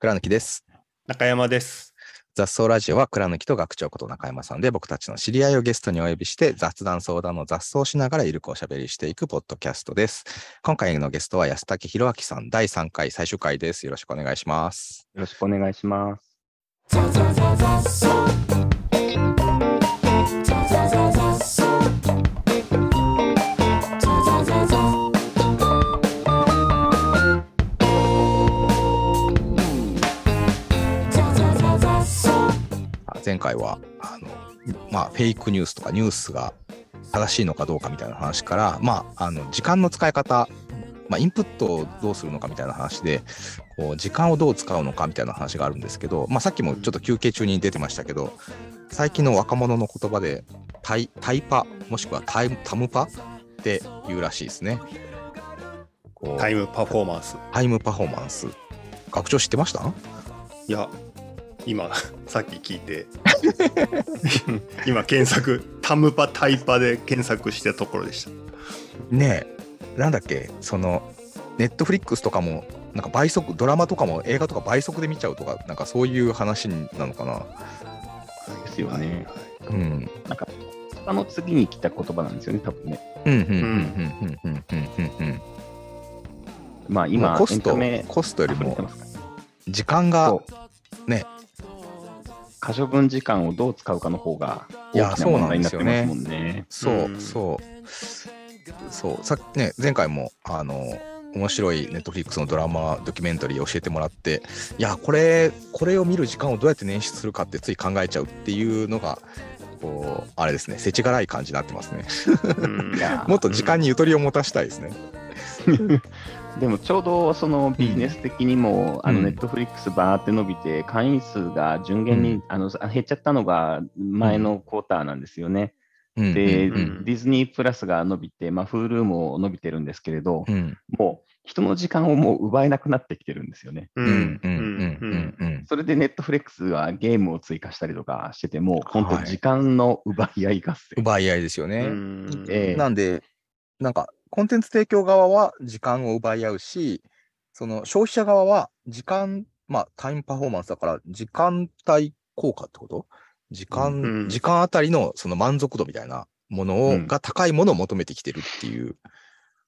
倉貫です。中山です。雑草ラジオは倉貫と学長こと中山さんで僕たちの知り合いをゲストにお呼びして雑談相談の雑草をしながらゆるくおしゃべりしていくポッドキャストです。今回のゲストは安武弘明さん第3回最終回です。よろしくお願いします。よろしくお願いします。前回はあの、まあ、フェイクニュースとかニュースが正しいのかどうかみたいな話から、まあ、あの時間の使い方、まあ、インプットをどうするのかみたいな話でこう時間をどう使うのかみたいな話があるんですけど、まあ、さっきもちょっと休憩中に出てましたけど最近の若者の言葉でタイタイパもしくはタイムタムパって言うらしいですね。タイムパフォーマンス。タイムパフォーマンス学長知ってました？いや、今、さっき聞いて、今検索、タムパタイパで検索したところでした。ねえなんだっけ？そのネットフリックスとかもなんか倍速ドラマとかも映画とか倍速で見ちゃうとかなんかそういう話なのかな？ですよね。うん。なんか、他の次に来た言葉なんですよね、多分ね。うんうんうんうんうんうんうんうんまあも今、うコストコストよりも時間がね可処分時間をどう使うかの方がいや大きな問題になってますもんね。そううん。そう。そう。さっきね前回もあの面白いネットフリックスのドラマドキュメンタリーを教えてもらっていやこれこれを見る時間をどうやって捻出するかってつい考えちゃうっていうのがこうあれですね。世知辛い感じになってますね。もっと時間にゆとりを持たしたいですね でもちょうどそのビジネス的にも、あのうん。ネットフリックスバーって伸びて、会員数が順減に、うん。あの減っちゃったのが前のクォーターなんですよね。うん。で、うん。うん。ディズニープラスが伸びて、まあ、Hulu も伸びてるんですけれど、うん。もう人の時間をもう奪えなくなってきてるんですよね。ううん。うん。うん。うん。うん。それでネットフレックスはゲームを追加したりとかしてても、本はい。当時間の奪い合い合戦。奪い合いですよね、うん。ええなんでなんかコンテンツ提供側は時間を奪い合うしその消費者側は時間まあタイムパフォーマンスだから時間帯効果ってこと？時間、うん。時間あたりのその満足度みたいなものを、うん。が高いものを求めてきてるっていう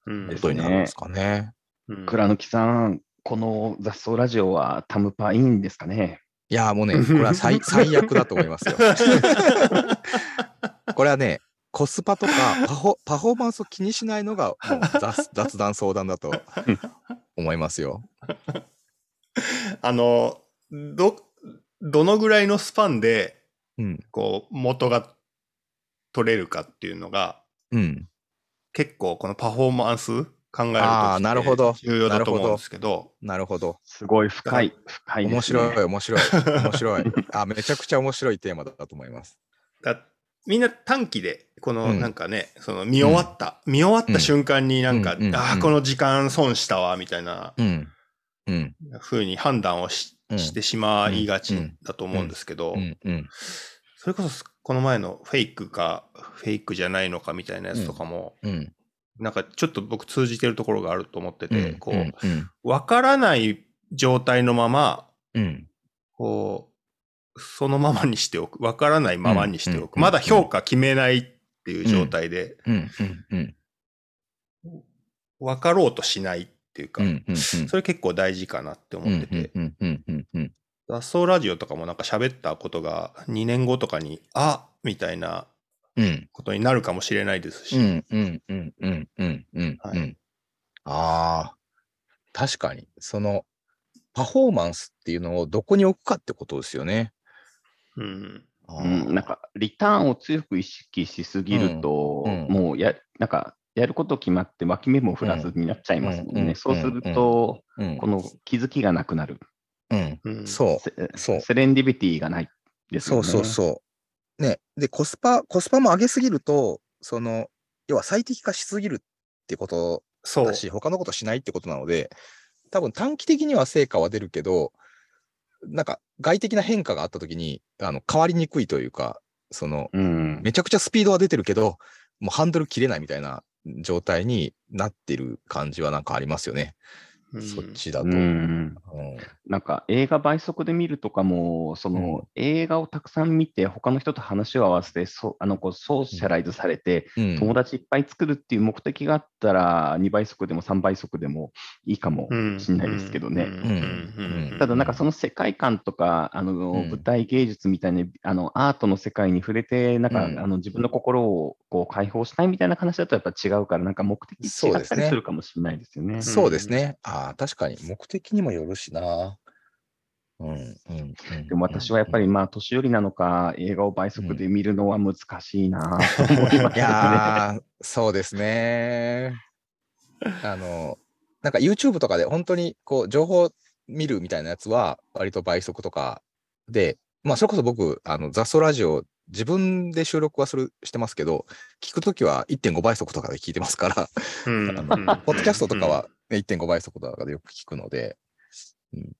うん。ことになるんですかね。うん。倉貫さん、この雑草ラジオはタムパいいんですかね？いやーもうねこれは最 最悪だと思いますよ。これはねコスパとか パフォパフォーマンスを気にしないのが 雑雑談相談だと思いますよ。あの、ど、どのぐらいのスパンで、うんこう、元が取れるかっていうのが、うん結構このパフォーマンス考えるとあーなるほど重要だと思うんですけど、なるほど。すごい深い、深いね。面白い、面白い、面白い。あ、めちゃくちゃ面白いテーマだったと思います。だみんな短期で、このうんなんかね、その見終わった、見終わった瞬間になんか、うんうんああ、うんこの時間損したわ、みたいなうん。うに判断をし,、うんしてしまいがちだと思うんですけど、うん。うん。それこそこの前のフェイクか、フェイクじゃないのかみたいなやつとかも、うん。なんかちょっと僕通じてるところがあると思ってて、こう、うん。うん。わからない状態のまま、うん。こう、そのままにしておく。わからないままにしておく。うんまだ評価決めないっていう状態で、うん。うん。わかろうとしないっていうか。それ結構大事かなって思ってて、うん。うん。うん。うん。雑草ラジオとかもなんか喋ったことが2年後とかに、あみたいなうん。ことになるかもしれないですし、うん。うん。うん。うん。うん。うん。はうん。ああ、確かに、その、パフォーマンスっていうのをどこに置くかってことですよね。うん。うん、なんか、リターンを強く意識しすぎると、うんうんもうや、なんか、やること決まって脇目も振らずになっちゃいますもんね。うんうんそうすると、うんこの気づきがなくなる。うん。うんそう。せそうセレンディビティがないですそうよね。そうそう。ね。で、コスパ、コスパも上げすぎると、その、要は最適化しすぎるってことそうだ。し、他のことしないってことなので、多分短期的には成果は出るけど、なんか外的な変化があったときに、あの、変わりにくいというか、その、うん。めちゃくちゃスピードは出てるけど、もうハンドル切れないみたいな状態になってる感じはなんかありますよね。うん。そっちだと。うんうん。なんか映画倍速で見るとかも、その、うん。映画をたくさん見て、他の人と話を合わせて、そあのこうソーシャライズされて、うん。友達いっぱい作るっていう目的があったら、2倍速でも3倍速でもいいかもしれないですけどね。うん。ただ、なんかその世界観とか、あのん。舞台芸術みたいな、あのアートの世界に触れて、なんか、うん。あの自分の心をこう解放したいみたいな話だとやっぱ違うから、なんか目的違ったそうですね。りするかもしれないですよね。そうですね。ああ、確かに目的にもよるしな。うんうんうん、でも私はやっぱり、まあ、年寄りなのか、映画を倍速で見るのは難しいなと思いますね。やー、そうですね。あの、なんか YouTube とかで本当にこう情報見るみたいなやつは、割と倍速とかで、まあ、それこそ僕、あの雑草ラジオ、自分で収録はするしてますけど、聞くときは1.5倍速とかで聞いてますから、ポッドキャストとかは、ね、1.5倍速とかでよく聞くので、うん、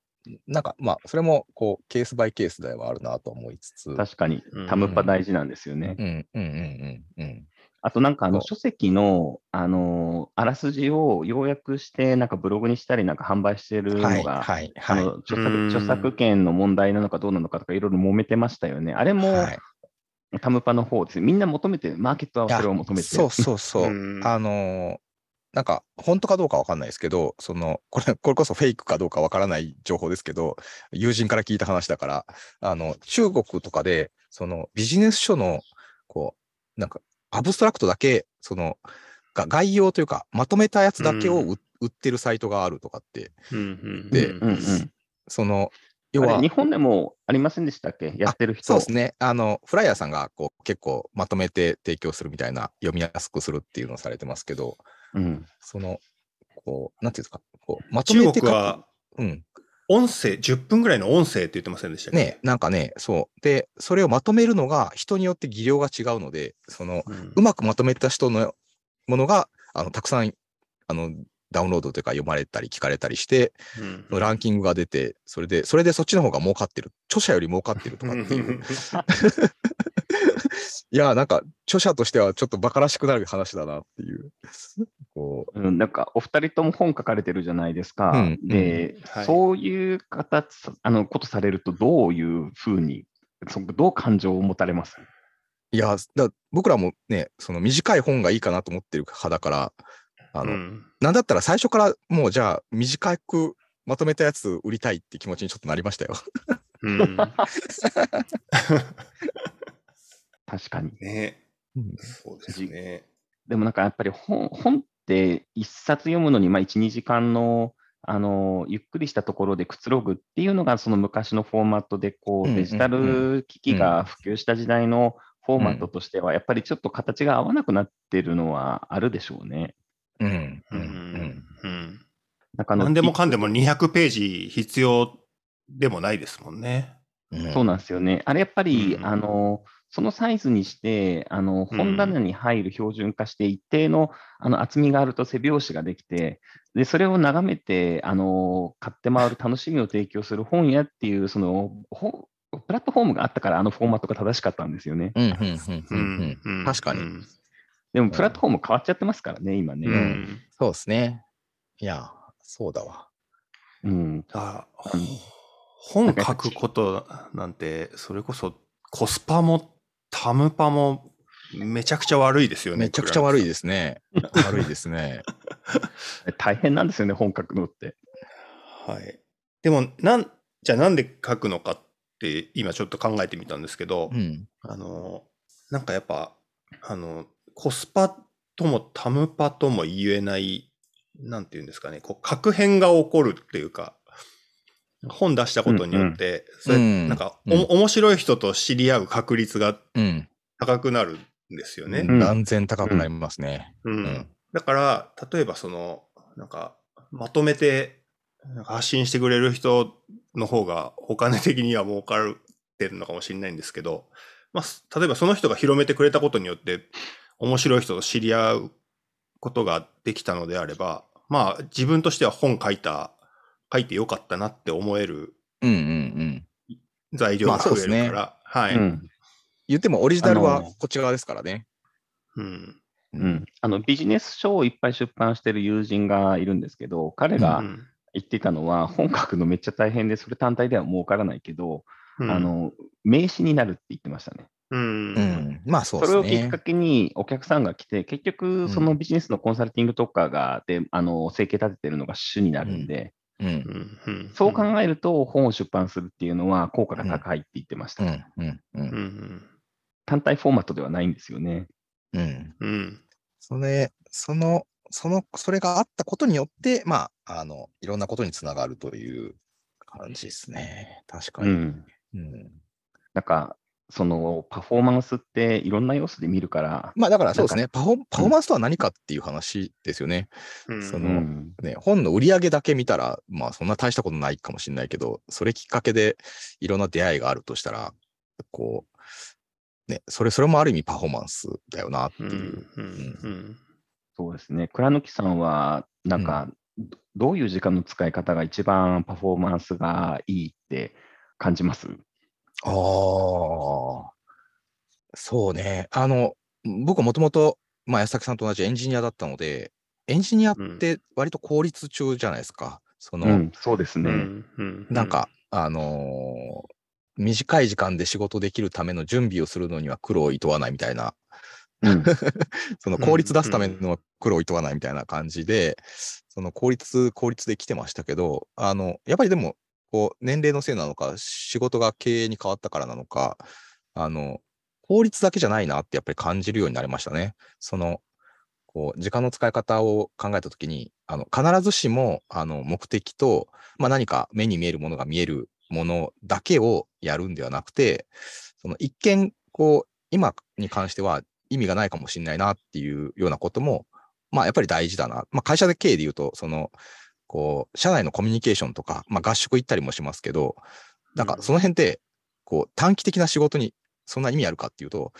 なんかまあ、それもこうケースバイケースではあるなと思いつつ、確かにうん、タムパ大事なんですよね。うんうんうんうんうん。あとなんかあのそ書籍の、あのあらすじを要約して、なんかブログにしたり、なんか販売してるはいのが、はいはい。あの著うん作著作権の問題なのかどうなのかとかいろいろ揉めてましたよね。あれもはいタムパの方です。みんな求めて、マーケットはそれを求めて。そうそうそう。うんあのーなんか、本当かどうかわかんないですけど、その、これ、これこそフェイクかどうかわからない情報ですけど、友人から聞いた話だから、あの、中国とかで、その、ビジネス書の、こう、なんか、アブストラクトだけ、その、が概要というか、まとめたやつだけを売,、売ってるサイトがあるとかって、でうんうん。その、要は日、本でもありませんでしたっけ？やってる人。そうですね。あの、フライヤーさんがこう結構まとめて提供するみたいな、読みやすくするっていうのをされてますけど、うん。その、こう、なんていうんですか、こう、まとめ中てか国はうん。音声、10分ぐらいの音声って言ってませんでしたっけ？ね、なんかね、そう。で、それをまとめるのが人によって技量が違うので、その、うんうまくまとめた人のものが、あの、たくさん、あの、ダウンロードというか読まれたり聞かれたりして、うんランキングが出て、それで、それでそっちの方が儲かってる。著者より儲かってるとかっていう。いや、なんか、著者としてはちょっと馬鹿らしくなる話だなっていう。こう、うん、なんかお二人とも本書かれてるじゃないですか。うんで、はいそういう形、あのことされると、どういうふうに、そどう感情を持たれます？いや、だ僕らもね、その短い本がいいかなと思ってる派だから、あの、うんなんだったら最初からもうじゃあ短くまとめたやつ売りたいって気持ちにちょっとなりましたよ。うん 確かに。ねうんそうですね。でもなんかやっぱり本本って一冊読むのにまあ1、2時間のあのゆっくりしたところでくつろぐっていうのがその昔のフォーマットでこうデジタル機器が普及した時代のフォーマットとしてはやっぱりちょっと形が合わなくなってるのはあるでしょうね。うん。う。うんうん。んうんなん何でもかんでも200ページ必要でもないですもんね。うんそうなんですよね。あれやっぱり、うんあのそのサイズにして、あのうん本棚に入る標準化して、一定のあの厚みがあると背拍子ができて、でそれを眺めてあの買って回る楽しみを提供する本屋っていうそのほプラットフォームがあったから、あのフォーマットが正しかったんですよね。うん。うん。うん。うん。うん。確かにうんでも、プラットフォーム変わっちゃってますからね、今ね。うんそうですね。いや、そうだわ。うんあうん本書くことなんて、それこそコスパもタムパもめちゃくちゃ悪いですよね。めちゃくちゃ悪いす。ですね。悪いですね。大変なんですよね、本書くのって。はい。でも、なん、じゃあなんで書くのかって今ちょっと考えてみたんですけど、うん。あの、なんかやっぱ、あの、コスパともタムパとも言えない、なんていうんですかね、こう、確変が起こるっていうか、本出したことによって、それうんなんか、うんお面白い人と知り合う確率がうん。高くなるんですよね。ん断然高くなりますね。うんんだから、例えばその、なんか、まとめて発信してくれる人の方がお金的には儲かってるのかもしれないんですけど、まあ、す例えばその人が広めてくれたことによって、面白い人と知り合うことができたのであれば、まあ、自分としては本書いた、書いてよかったなって思えるうんうんうん。材料が増えるまあから、はい。うん言ってもオリジナルはこっち側ですからね。うん。うん、あのビジネス書をいっぱい出版してる友人がいるんですけど、彼が、うん言っていたのは、本書くのめっちゃ大変で、それ単体では儲からないけど、うんあ、の、名刺になるって言ってましたね。うん。まあそうそれをきっか。けにお客さんが来て、結局、そのビジネスのコンサルティングとかが、で、あの、生計立ててるのが主になるんで、うん。うん。そう考えると、本を出版するっていうのは効果が高いって言ってました。単体フォーマットではないんですよね。うん。うん。それ、その、その、それがあったことによって、まあ、あの、いろんなことにつながるという感じですね。確かに。うん。うんなんか、そのパフォーマンスっていろんな要素で見るから、まあだからそうですね、パフォパフォーマンスとは何かっていう話ですよね。うんそのうん、ね本の売り上げだけ見たら、まあそんな大したことないかもしれないけど、それきっかけでいろんな出会いがあるとしたら、こう、ね、それ、それもある意味パフォーマンスだよなってうん。いう。そうですね。倉貫さんは、なんか、どどういう時間の使い方が一番パフォーマンスがいいって感じます？ああ、そうね。あの、僕はもともと、まあ、安崎さんと同じエンジニアだったので、エンジニアって割と効率中じゃないですか。その、うん、そうですね。なんか、あのー短い時間で仕事できるための準備をするのには苦労をいとわないみたいな、うん、その効率出すための苦労をいとわないみたいな感じで、その効率、効率で来てましたけど、あの、やっぱりでも、こう、年齢のせいなのか、仕事が経営に変わったからなのか、あの、効率だけじゃないなってやっぱり感じるようになりましたね。その、こう、時間の使い方を考えたときに、あの、必ずしも、あの、目的と、まあ何か目に見えるものが見えるものだけをやるんではなくて、その一見、こう、今に関しては意味がないかもしれないなっていうようなことも、まあやっぱり大事だな。まあ会社で経営で言うと、その、こう、社内のコミュニケーションとか、まあ合宿行ったりもしますけど、なんかその辺って、こう、短期的な仕事にそんな意味あるかっていうと、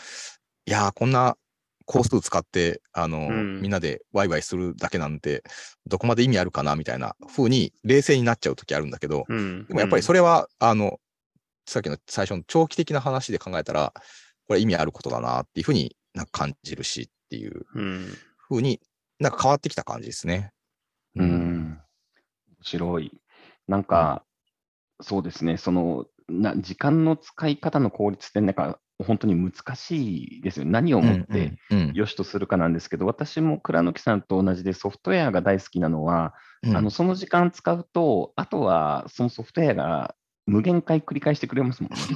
いやー、こんな工数使って、あの、うんみんなでワイワイするだけなんて、どこまで意味あるかなみたいな風に冷静になっちゃう時あるんだけど、うん。でもやっぱりそれは、あの、さっきの最初の長期的な話で考えたら、これ意味あることだなっていうふうになんか感じるしっていううん。ふうになんか変わってきた感じですね。うん、面白い。なんか、そうですね、そのな時間の使い方の効率って、なんか本当に難しいですよ。何をもってうんうん良しとするかなんですけど、私も倉貫さんと同じでソフトウェアが大好きなのは、うんあのその時間使うと、あとはそのソフトウェアが無限回繰り返してくれますもんね。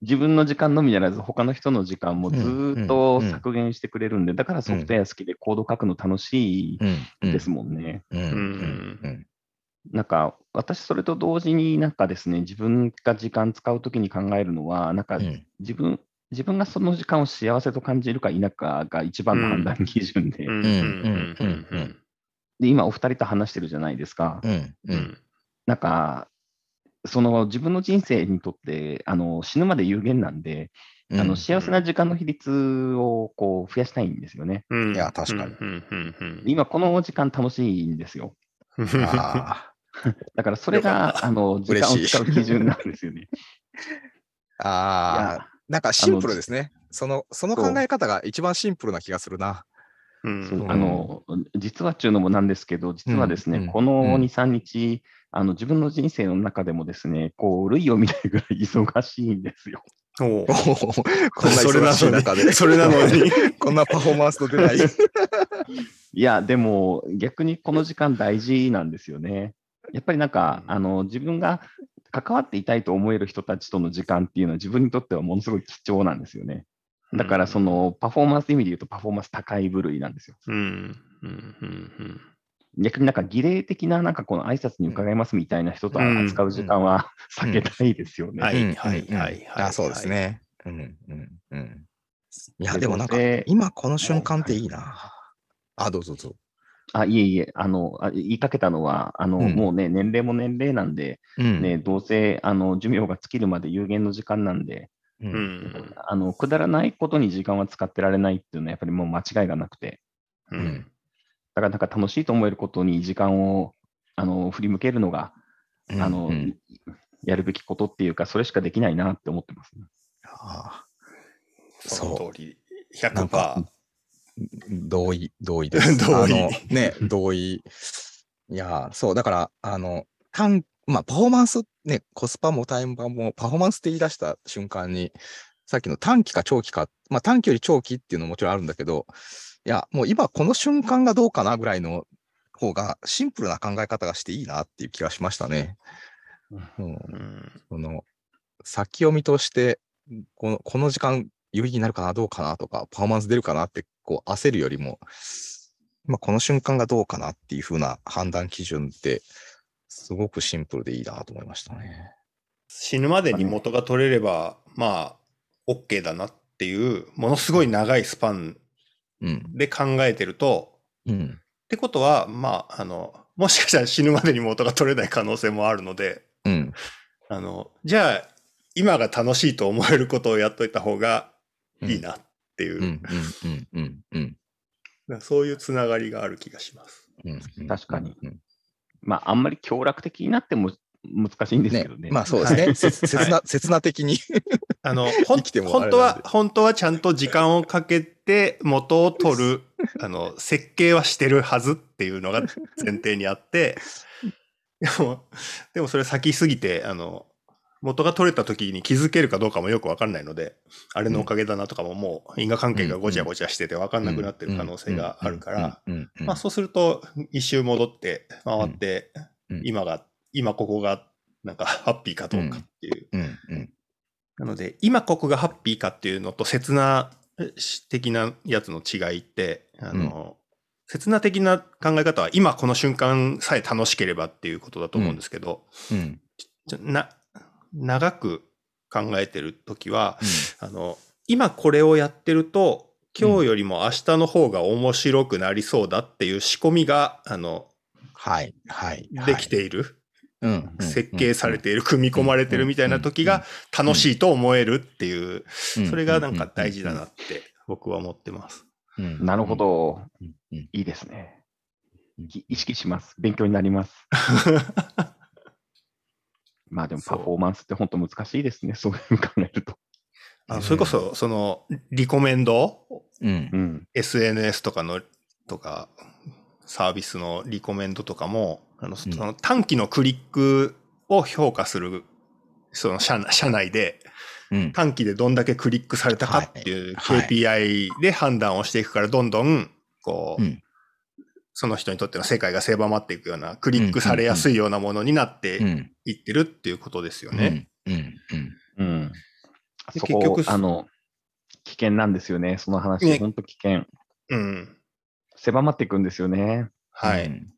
自分の時間のみならず、他の人の時間もずーっと削減してくれるんで、だからソフトウェア好きでコード書くの楽しいうんですもんね。なんか、私、それと同時になんかですね、自分が時間使うときに考えるのは、なんかうん自分、自分がその時間を幸せと感じるか否かが一番の判断基準で。で今お二人と話してるじゃないですか。うんううんん。なんか、その自分の人生にとってあの死ぬまで有限なんで、うんあの幸せな時間の比率をこう増やしたいんですよね。うん。いや確かにうん。うん。うん。今この時間楽しいんですよ。あ だからそれがあの時間を使う基準なんですよね。ー あー、なんかシンプルですね。その、その考え方が一番シンプルな気がするな。あの実はっていうのもなんですけど、実はですね、うんうんこのうん2、3日、あの自分の人生の中でもですね、こう類を見ないぐらい忙しいんですよ。こんなそれな忙しい中で。のに。それなのに。こんなパフォーマンスの出ない。いや、でも逆にこの時間大事なんですよね。やっぱりなんか、うんあの自分が関わっていたいと思える人たちとの時間っていうのは自分にとってはものすごい貴重なんですよね。だからそのパフォーマンス意味で言うとパフォーマンス高い部類なんですよ。うん。うん。うん。逆になんか儀礼的ななんかこの挨拶に伺いますみたいな人と扱う時間は避けたいですよね。はいうんはいはいはいあ、そうですね。うんうんうん。いや、ででもなんか今この瞬間っていいな。あ、どうぞどうぞ。あ、いえいえ、あの、あ言いかけたのは、あの、うんもうね、年齢も年齢なんで、うんね、どうせ、あの、寿命が尽きるまで有限の時間なんで、ううんん。あの、くだらないことに時間は使ってられないっていうのは、やっぱりもう間違いがなくて、ううんん。だからなんか楽しいと思えることに時間を、あの、振り向けるのが、あの、うんやるべきことっていうか、それしかできないなって思ってますね。あその通り。100%なんか同意、同意です。同意あのね、同意。いや、そう、だから、あの、単、まあ、パフォーマンス、ね、コスパもタイム版も、パフォーマンスって言い出した瞬間に、さっきの短期か長期か、まあ、短期より長期っていうのももちろんあるんだけど、いや、もう今この瞬間がどうかなぐらいの方がシンプルな考え方がしていいなっていう気がしましたね。うん。うん。その先を見通してこの、この時間有意義になるかな、どうかなとか、パフォーマンス出るかなってこう焦るよりも、まあ、この瞬間がどうかなっていう風な判断基準って、すごくシンプルでいいなと思いましたね。死ぬまでに元が取れれば、まあ、OK だなっていう、ものすごい長いスパンうん。で考えてると、うん。ってことは、まあ、あの、もしかしたら死ぬまでに元が取れない可能性もあるので、うん。あの、じゃあ、今が楽しいと思えることをやっといた方がいいなっていう。そういうつながりがある気がします。うん。確かにうん。まあ、あんまり強楽的になっても難しいんですけどね。まあそうですね。はいせ切な、切な的に。あの、本当は、本当はちゃんと時間をかけて元を取る、あの、設計はしてるはずっていうのが前提にあって、でも、でもそれ先すぎて、あの、元が取れた時に気づけるかどうかもよくわかんないので、あれのおかげだなとかももう因果関係がごちゃごちゃしててわかんなくなってる可能性があるから、まあそうすると一周戻って回って、うん今が、今ここがなんかハッピーかどうかっていう。なので、今ここがハッピーかっていうのと、刹那的なやつの違いって、あの、刹那的な考え方は、今この瞬間さえ楽しければっていうことだと思うんですけど、な、長く考えてるときは、あの、今これをやってると、今日よりも明日の方が面白くなりそうだっていう仕込みが、あの、はい。はい。できている、うん。設計されている、組み込まれてるみたいな時が楽しいと思えるっていう、それがなんか大事だなって僕は思ってます。うん。なるほど。うん。うん。いいですね。い意識します。勉強になります。まあでもパフォーマンスって本当難しいですね。そういうふうに考えると。あそれこそ、その、リコメンド？うんう。ん。?SNS とかの、とか、サービスのリコメンドとかも、あの、そうんの短期のクリックを評価する、その社社内で、うん。短期でどんだけクリックされたかっていう KPI で判断をしていくから、どんどん、こう、うんその人にとっての世界が狭まっていくような、クリックされやすいようなものになってうん。いってるっていうことですよね。うん。うん。うん。うん。あでそこ結局あの、危険なんですよね。その話、ね本当危険。うん。狭まっていくんですよね。はい。うん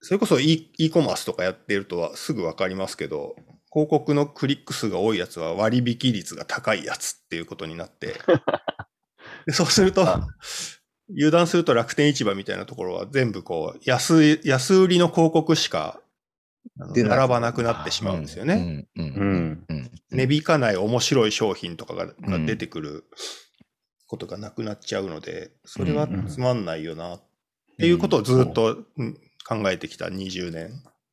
それこそ e, e コマースとかやってるとはすぐわかりますけど、広告のクリック数が多いやつは割引率が高いやつっていうことになって、でそうするとあ、油断すると楽天市場みたいなところは全部こう、安い、安売りの広告しか並ばなくなってしまうんですよね。値引かない面白い商品とかが出てくることがなくなっちゃうので、それはつまんないよなっていうことをずっとうん考えてきた20年。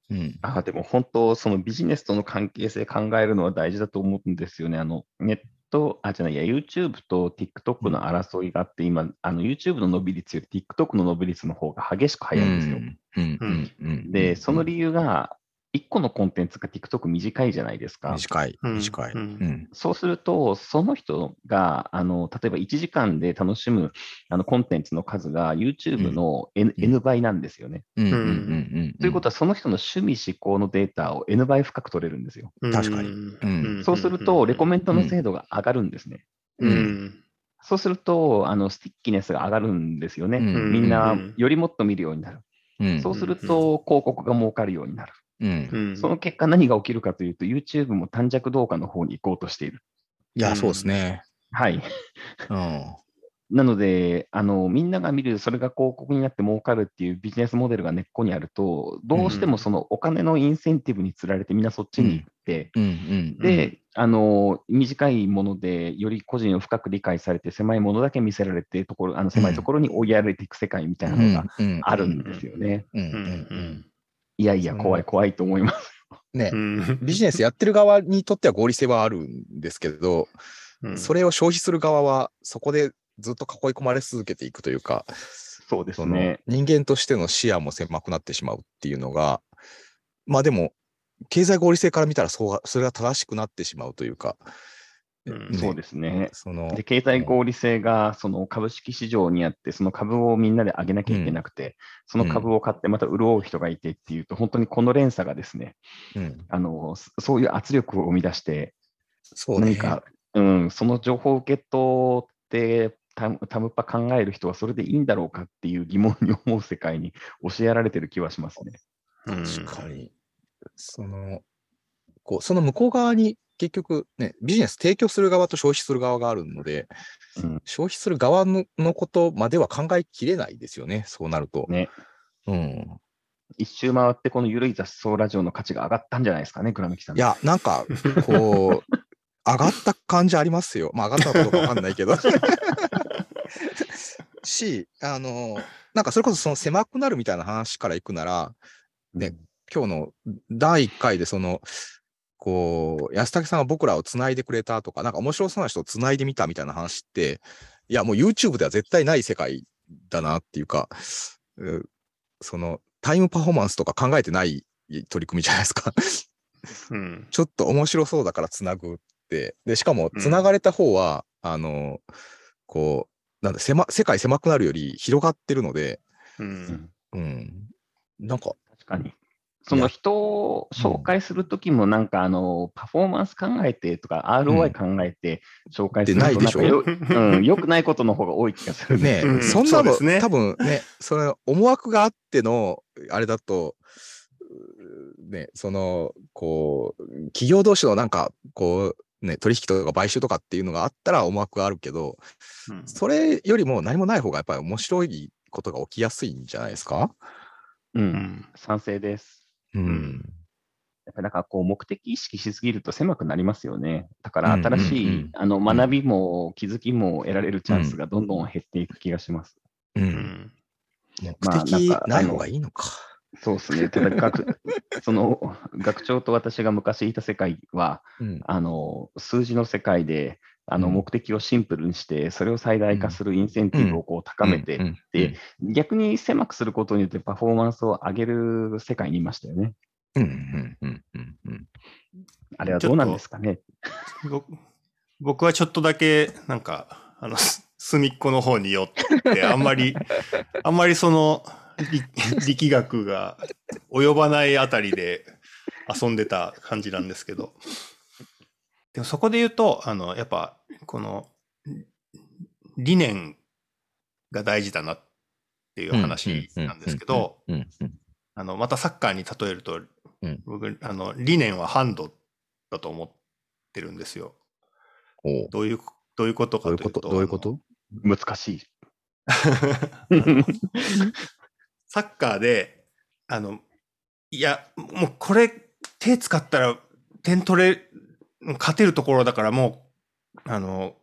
うん。あでも本当、そのビジネスとの関係性考えるのは大事だと思うんですよね。あのネット、あ、じゃない、YouTube と TikTok の争いがあって、今、あの YouTube の伸び率より TikTok の伸び率の方が激しく早いんですよ。うん。うん。うん。で、その理由が、1個のコンテンツが TikTok 短いじゃないですか。短い。うん短い。ううんん。そうすると、その人が、あの、例えば1時間で楽しむあのコンテンツの数が YouTube の N,、うん N 倍なんですよね。うん。うん。うんうん。ということは、その人の趣味思考のデータを N 倍深く取れるんですよ。確かにうんそうすると、レコメンドの精度が上がるんですね。うんうんそうすると、あの stickiness が上がるんですよね。うんみんうなんよりもっと見るようになる。うん。そうすると、広告が儲かるようになる。うん。うんその結果、何が起きるかというと、YouTube も短尺動画の方に行こうとしている。いや、そうですね。はい。うん。なので、あの、みんなが見る、それが広告になって儲かるっていうビジネスモデルが根っこにあると、どうしてもそのお金のインセンティブにつられてみんなそっちに行って、うん。うん。で、あの、短いもので、より個人を深く理解されて、狭いものだけ見せられて、ところ、あの、狭いところに追いやられていく世界みたいなのがうん。あるんですよね。いやいや、怖い怖いと思います。ねう。んビジネスやってる側にとっては合理性はあるんですけど、うんそれを消費する側は、そこでずっと囲い込まれ続けていくというか、そうですね。人間としての視野も狭くなってしまうっていうのが、まあでも、経済合理性から見たらそうがそれが正しくなってしまうというか、うん。ね。そうですね。そので、経済合理性がその株式市場にあって、その株をみんなで上げなきゃいけなくて、その株を買ってまた潤う人がいてっていうと、本当にこの連鎖がですね、うん、あの、そそういう圧力を生み出して、そうね。何か、うん、その情報を受け取って、タムタムパ考える人はそれでいいんだろうかっていう疑問に思う世界に教えられてる気はしますね。うん確かに。その、こう、その向こう側に結局ね、ビジネス提供する側と消費する側があるので、うん消費する側ののことまでは考えきれないですよね、そうなると。ねうん。一周回ってこのゆるい雑草ラジオの価値が上がったんじゃないですかね、倉貫さん。いや、なんか、こう、上がった感じありますよ。まあ、上がったのかどうかわかんないけど。し、あの、なんかそれこそその狭くなるみたいな話からいくなら、ね今日の第1回でその、こう、安武さんが僕らをつないでくれたとか、なんか面白そうな人をつないでみたみたいな話って、いや、もう YouTube では絶対ない世界だなっていうか、うその、タイムパフォーマンスとか考えてない取り組みじゃないですか。うん。ちょっと面白そうだからつなぐって。で、しかもうんつながれた方は、あの、こう、なんだ、狭、世界狭くなるより広がってるので、う。うんんうん。なんか、確かに。その人を紹介するときも、なんかあの、パフォーマンス考えてとか、ROI 考えて紹介すると、でないでしょ。なんかようん、良くないことの方が多い気がするね、うん。そんなの、ね。多分ね、その思惑があっての、あれだと、うね、その、こう、企業同士のなんか、こう、ね、取引とか買収とかっていうのがあったら思惑があるけど、うん。それよりも何もない方がやっぱり面白いことが起きやすいんじゃないですか？う、うんん。賛成です。うん。やっぱりなんかこう、目的意識しすぎると狭くなりますよね。だからうん新しい、うんうんあの学びも気づきも得られるチャンスがどんどん減っていく気がします。う。うんん。目まあ的なんかない方がいいのか。そうですね。ただ学、その学長と私が昔いた世界は、うん。あの数字の世界であのうん。目的をシンプルにして、それを最大化するインセンティブをこう高めて、逆に狭くすることによってパフォーマンスを上げる世界にいましたよね。うん。うん。うん。うん。うん。あれはどうなんですかね？僕僕はちょっとだけ、なんか、あの、す隅っこの方に寄って、あんまり、あんまりその、り力学が及ばないあたりで遊んでた感じなんですけど。でもそこで言うと、あの、やっぱ、この、理念が大事だなっていう話なんですけど、あの、またサッカーに例えると、うん僕、あの、理念はハンドだと思ってるんですよ。どういう、どういうことかどういうこというと。どういうこと難しい。サッカーで、あの、いや、もうこれ、手使ったら点取れ、勝てるところだからもう、あの、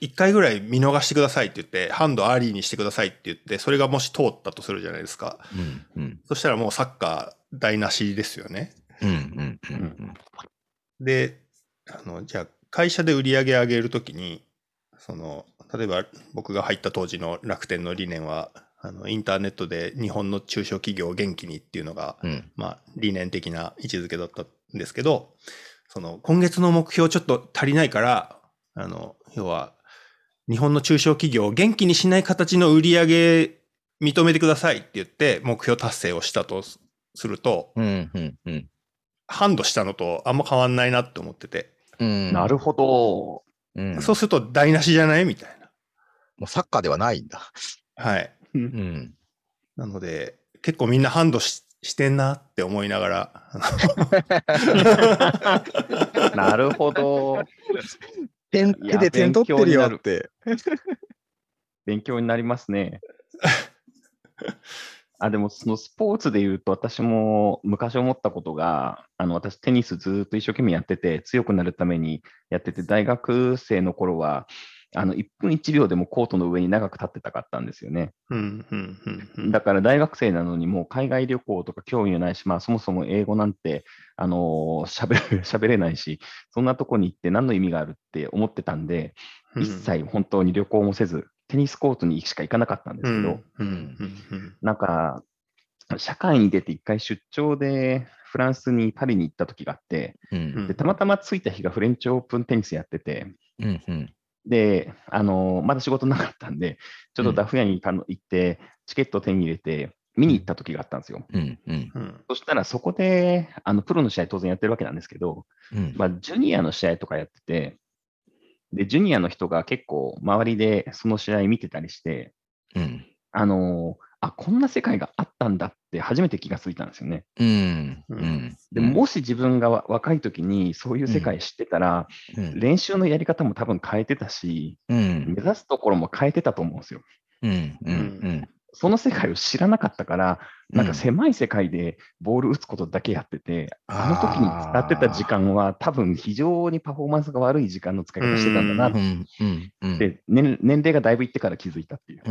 一回ぐらい見逃してくださいって言って、ハンドアーリーにしてくださいって言って、それがもし通ったとするじゃないですか。うんうんそしたらもうサッカー台無しですよね。うんうんうんで、あの、じゃあ、会社で売り上げ上げるときに、その、例えば僕が入った当時の楽天の理念は、あの、インターネットで日本の中小企業を元気にっていうのが、うんまあ、理念的な位置づけだったんですけど、その、今月の目標ちょっと足りないから、あの、要は、日本の中小企業を元気にしない形の売り上げ認めてくださいって言って目標達成をしたとすると、うんうんうんハンドしたのとあんま変わんないなって思ってて、うんなるほど。うんそうすると台無しじゃないみたいな。もうサッカーではないんだ。はい。うん。なので、結構みんなハンドししてんなって思いながら、なるほど。手で点取ってるよ勉って。勉強になりますね。あでも、そのスポーツで言うと、私も昔思ったことが、あの私、テニスずっと一生懸命やってて、強くなるためにやってて、大学生の頃は、あの1分1秒でもコートの上に長く立ってたかったんですよね。うん、うん、うんうん。だから大学生なのに、もう海外旅行とか興味がないし、まあ、そもそも英語なんて、あのー、しゃべれ喋れないし、そんなとこに行って何の意味があるって思ってたんで、うん一切本当に旅行もせず、テニスコートにしか行かなかったんですけど、うんうんなんか、社会に出て一回出張でフランスにパリに行った時があって、うんでたまたま着いた日がフレンチオープンテニスやってて、うんうんで、あのまだ仕事なかったんで、ちょっとダフ屋に行かの行って、チケット手に入れて、見に行った時があったんですよ。うんうんうん。そしたらそこで、あのプロの試合当然やってるわけなんですけど、うん。まあ、ジュニアの試合とかやってて、で、ジュニアの人が結構周りでその試合見てたりして、うん。あのあ、こんな世界があったんだって初めて気がついたんですよね。うんうんでもし自分がわ若い時にそういう世界知ってたら、うん。練習のやり方も多分変えてたし、うん。目指すところも変えてたと思うんですよ。うんうんその世界を知らなかったから、なん。うんか狭い世界でボール打つことだけやってて、あの時に使ってた時間は多分非常にパフォーマンスが悪い時間の使い方してたんだなっうんうんうん。て、年年齢がだいぶいってから気づいたっていう。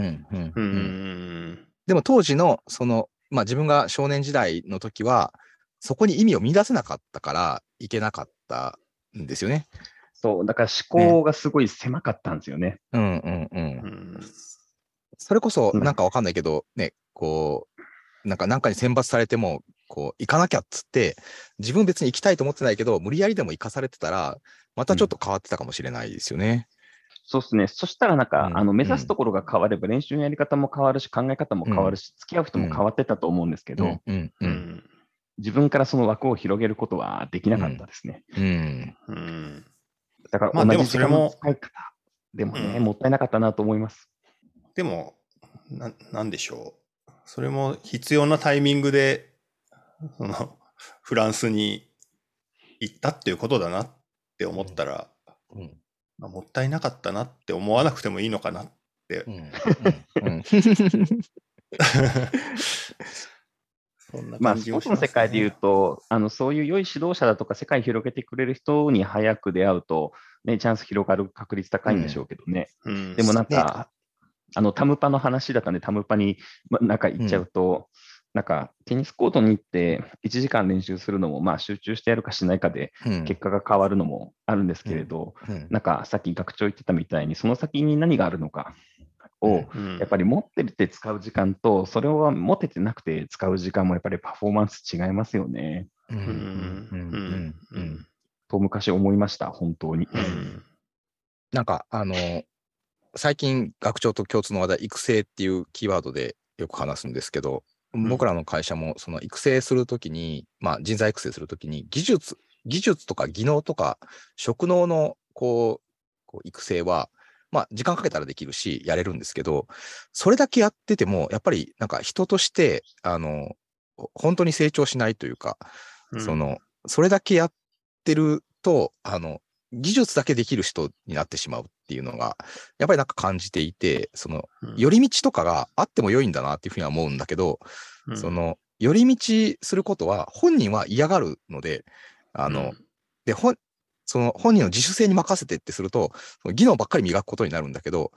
でも当時のその、まあ、自分が少年時代の時はそこに意味を見出せなかったからいけなかったんですよね。そう、だから思考がすごい狭かったんですよね。うんうんうんうんそれこそうんなんかわかんないけど、ねこうなんかなんかに選抜されてもこう行かなきゃっつって自分別に行きたいと思ってないけど無理やりでも行かされてたらまたちょっと変わってたかもしれないですよね。そうですね。そしたらなんか、うん。あの目指すところが変われば練習のやり方も変わるし、考え方も変わるし、付き合う人も変わってたと思うんですけど、自分からその枠を広げることはできなかったですね。うん。うん。だから同じ時間の使い方でもね、うん。もったいなかったなと思います。でもな、なんでしょう。それも必要なタイミングで、その、フランスに行ったっていうことだなって思ったら、うんまあ、もったいなかったなって思わなくてもいいのかなって。まあ、感スポーツの世界で言うと、あのそういう良い指導者だとか、世界広げてくれる人に早く出会うと、ね、チャンス広がる確率高いんでしょうけどね。うん。でもなんか、あのタムパの話だったんで、タムパに、ま、なんか行っちゃうと、なんかテニスコートに行って1時間練習するのも、まあ、集中してやるかしないかでうん。結果が変わるのもあるんですけれど、うん。なんかさっき学長言ってたみたいに、その先に何があるのかを、うん。やっぱり持ってて使う時間と、それを持ててなくて使う時間もやっぱりパフォーマンス違いますよね。うん。うん。うん。うん。うん。と昔思いました、本当に。うん。なんかあの最近学長と共通の話題育成っていうキーワードでよく話すんですけど、ん僕らの会社もその育成するときに、まあ、人材育成するときに技術技術とか技能とか職能のこうこう育成はまあ時間かけたらできるしやれるんですけどそれだけやっててもやっぱりなんか人としてあの本当に成長しないというか、そのそれだけやってるとあの技術だけできる人になってしまうっていうのがやっぱりなんか感じていてそのうん。寄り道とかがあっても良いんだなっていうふうには思うんだけど、うん。その寄り道することは本人は嫌がるのであの、で本その本人の自主性に任せてってすると技能ばっかり磨くことになるんだけど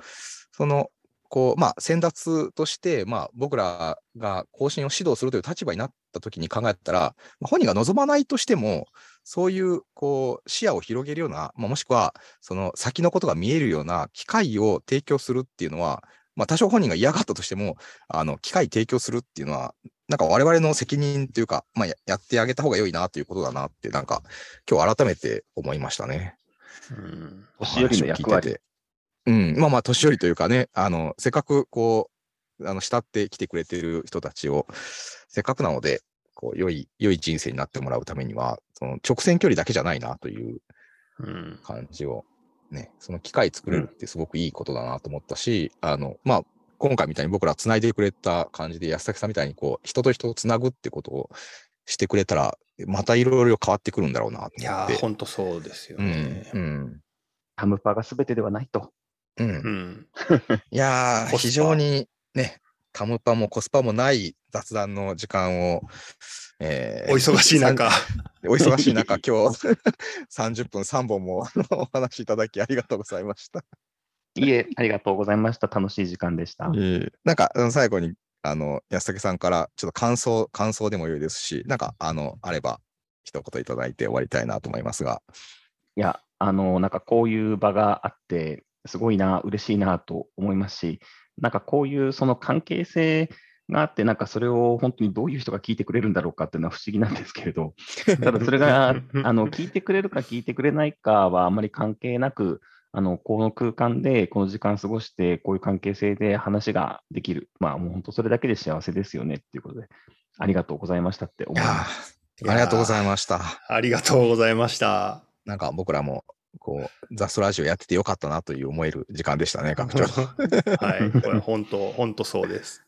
そのこうまあ先達として、まあ、僕らが更新を指導するという立場になった時に考えたら、まあ本人が望まないとしてもそういうこう視野を広げるような、まあ、もしくはその先のことが見えるような機会を提供するっていうのは、まあ、多少本人が嫌がったとしてもあの機会提供するっていうのはなんか我々の責任というか、まあ、ややってあげた方が良いなということだなってなんか今日改めて思いましたね。うん年寄りの役割。うん、まあまあ、年寄りというかね、あの、せっかくこう、あの、慕ってきてくれてる人たちを、せっかくなので、こう、良い、良い人生になってもらうためには、その直線距離だけじゃないなといううん感じを、ね、その機会作れるってすごくいいことだなと思ったし、あの、まあ、今回みたいに僕ら繋いでくれた感じで、安崎さんみたいにこう、人と人を繋ぐってことをしてくれたら、またいろいろ変わってくるんだろうなと思って。いやー、ほんとそうですようんね、。うん。タムパが全てではないと。うんう。ん。いやー、非常にね、タムパもコスパもない雑談の時間を、えーお忙しい中。お忙しい中、今日30分3本もお話しいただきありがとうございました。いえ、ありがとうございました。楽しい時間でした。なんか、あの最後に、あの、安武さんからちょっと感想、感想でも良いですし、なんか、あの、あれば、一言いただいて終わりたいなと思いますが。いや、あの、なんかこういう場があって、すごいな、嬉しいなと思いますし、なんかこういうその関係性があって、なんかそれを本当にどういう人が聞いてくれるんだろうかっていうのは不思議なんですけれど、ただそれが あの聞いてくれるか聞いてくれないかはあまり関係なく、あのこの空間でこの時間過ごして、こういう関係性で話ができる、まあもう本当それだけで幸せですよねっていうことで、ありがとうございましたって思います。ありがとうございました。ありがとうございました。なんか僕らもこう、ザストラジオやっててよかったなという思える時間でしたね、学長。はい、これ 本当、本当そうです。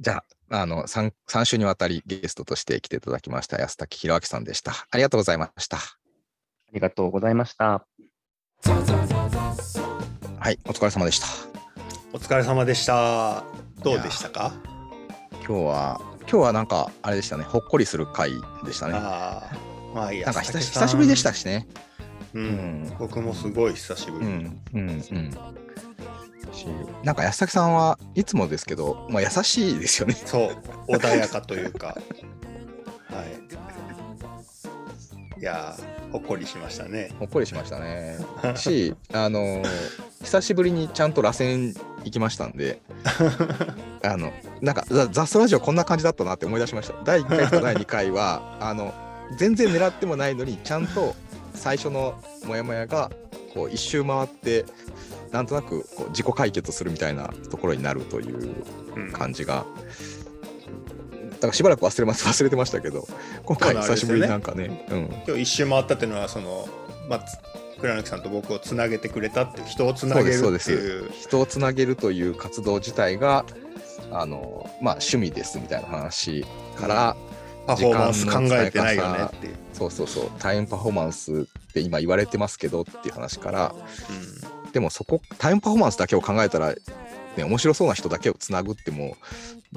じゃあ、あの3、3週にわたりゲストとして来ていただきました安滝弘明さんでした。ありがとうございました。ありがとうございました。はい、お疲れ様でした。お疲れ様でした。どうでしたか？今日は、今日はなんか、あれでしたね、ほっこりする回でしたね。あまあいいや。なんか久しぶりでしたしね。うん、僕もすごい久しぶり。うん、うん、うん。し、なんか安崎さんはいつもですけど、まあ、優しいですよね。そう、穏やかというか。はい。いやほっこりしましたね。ほっこりしましたね。し、あの久しぶりにちゃんと螺旋行きましたんで、あの、なんかザ・ザストラジオこんな感じだったなって思い出しました。第1回と第2回は、あの、全然狙ってもないのに、ちゃんと最初のモヤモヤがこう一周回ってなんとなくこう自己解決するみたいなところになるという感じが、うん、だからしばらく忘れます忘れてましたけど今回久しぶりになんかね、ね、うん、今日一周回ったっていうのはその、まあ、倉貫さんと僕をつなげてくれたっていう人をつなげるっていう。人をつなげるという活動自体があの、まあ、趣味ですみたいな話から、うん、パフォーマンス考えてないよねっていう。そうそうそう。タイムパフォーマンスって今言われてますけどっていう話から、うん、でもそこタイムパフォーマンスだけを考えたら、ね、面白そうな人だけをつなぐっても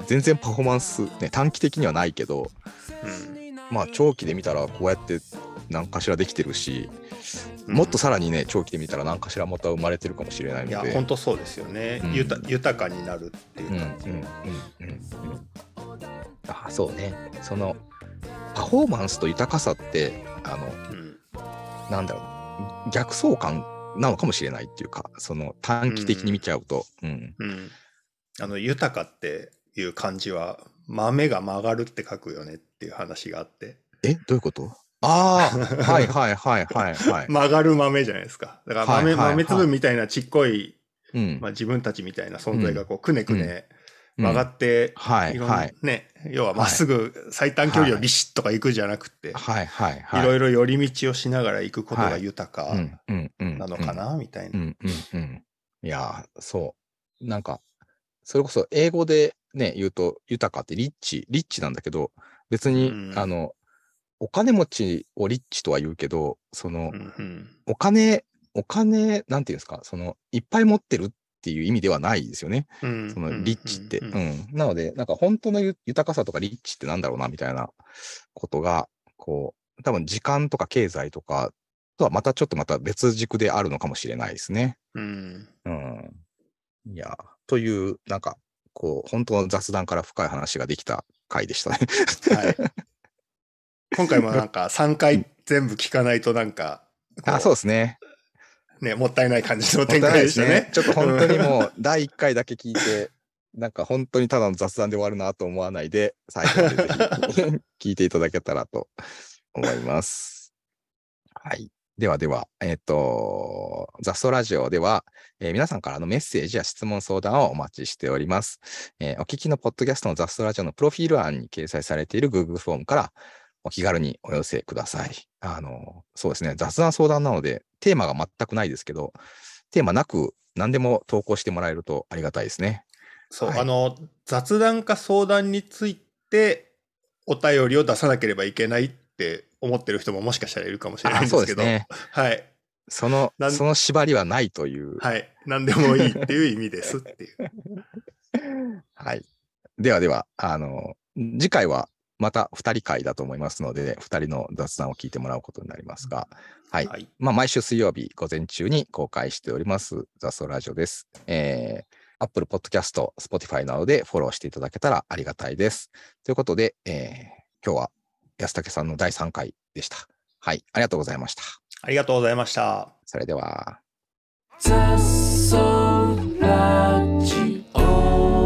全然パフォーマンス、ね、短期的にはないけど、うん、まあ長期で見たらこうやって何かしらできてるし、うん、もっとさらにね長期で見たら何かしらまた生まれてるかもしれないので。いや本当そうですよね、うん、豊かになるっていう感じ、うんうんうんうん、あそうね。そのパフォーマンスと豊かさってあの、うん、なんだろう。逆相関なのかもしれないっていうかその短期的に見ちゃうと、うん、うん、あの豊かっていう漢字は豆が曲がるって書くよねっていう話があって。えどういうこと？ああ、はいはいはいはいはい。曲がる豆じゃないですか。だから豆、はいはいはい、豆粒みたいなちっこい、うん、まあ、自分たちみたいな存在がこうくねくね曲がって、はい、はい、ね、要はまっすぐ最短距離をビシッとか行くじゃなくて、はい、はい、はい。いろいろ寄り道をしながら行くことが豊かなのかな、みたいな。うんうんうん。いや、そう。なんか、それこそ英語でね、言うと、豊かってリッチ、リッチなんだけど、別に、うん、あの、お金持ちをリッチとは言うけど、その、うんうん、お金、お金、なんていうんですか、その、いっぱい持ってるっっていう意味ではないですよね。そのリッチって。うん。なので、なんか本当の豊かさとかリッチってなんだろうなみたいなことが、こう、多分時間とか経済とかとはまたちょっとまた別軸であるのかもしれないですね。うん。うん。いや、という、なんか、こう、本当の雑談から深い話ができた回でしたね。はい。今回もなんか3回全部聞かないとなんか、あ、そうですね。ね、もったいない感じの展開でしたね。ね ちょっと本当にもう、第1回だけ聞いて、なんか本当にただの雑談で終わるなと思わないで、最後までぜひ 聞いていただけたらと思います。はい。ではでは、えっ、ー、と、ザストラジオでは、えー、皆さんからのメッセージや質問相談をお待ちしております。えー、お聞きのポッドキャストのザストラジオのプロフィール欄に掲載されている Google フォームからお気軽にお寄せください。あの、そうですね、雑談相談なので、テーマが全くないですけど、テーマなく何でも投稿してもらえるとありがたいですね。そう、はい、あの、雑談か相談についてお便りを出さなければいけないって思ってる人ももしかしたらいるかもしれないんですけど、ね、はい。その、その縛りはないという。はい。何でもいいっていう意味ですっていう。はい。ではでは、あの、次回はまた2人会だと思いますので、2人の雑談を聞いてもらうことになりますが、はい。はい、まあ、毎週水曜日午前中に公開しております、雑草ラジオです。えー、Apple Podcast、Spotify などでフォローしていただけたらありがたいです。ということで、えー、今日は安武さんの第3回でした。はい。ありがとうございました。ありがとうございました。それでは。雑草ラジオ